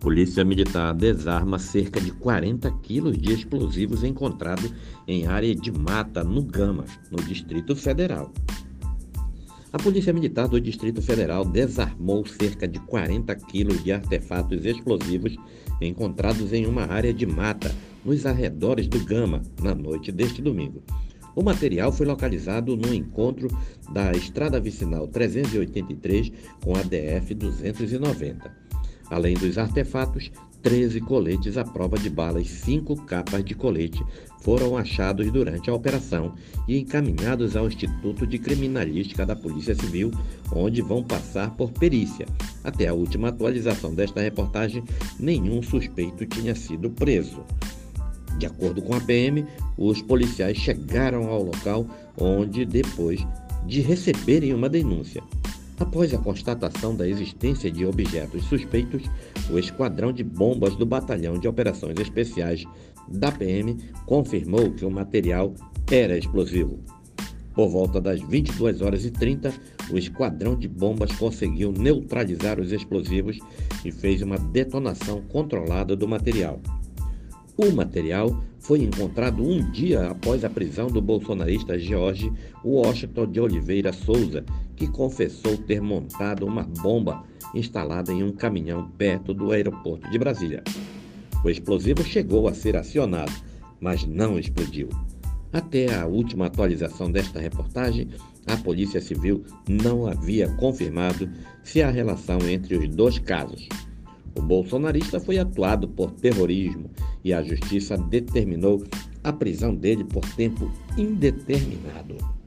Polícia Militar desarma cerca de 40 quilos de explosivos encontrados em área de mata no Gama, no Distrito Federal. A Polícia Militar do Distrito Federal desarmou cerca de 40 quilos de artefatos explosivos encontrados em uma área de mata nos arredores do Gama na noite deste domingo. O material foi localizado no encontro da Estrada Vicinal 383 com a DF 290. Além dos artefatos, 13 coletes à prova de balas e 5 capas de colete foram achados durante a operação e encaminhados ao Instituto de Criminalística da Polícia Civil, onde vão passar por perícia. Até a última atualização desta reportagem, nenhum suspeito tinha sido preso. De acordo com a PM, os policiais chegaram ao local onde, depois de receberem uma denúncia, Após a constatação da existência de objetos suspeitos, o Esquadrão de Bombas do Batalhão de Operações Especiais da PM confirmou que o material era explosivo. Por volta das 22 horas e 30, o Esquadrão de Bombas conseguiu neutralizar os explosivos e fez uma detonação controlada do material. O material foi encontrado um dia após a prisão do bolsonarista George Washington de Oliveira Souza, que confessou ter montado uma bomba instalada em um caminhão perto do aeroporto de Brasília. O explosivo chegou a ser acionado, mas não explodiu. Até a última atualização desta reportagem, a Polícia Civil não havia confirmado se há relação entre os dois casos. O bolsonarista foi atuado por terrorismo e a justiça determinou a prisão dele por tempo indeterminado.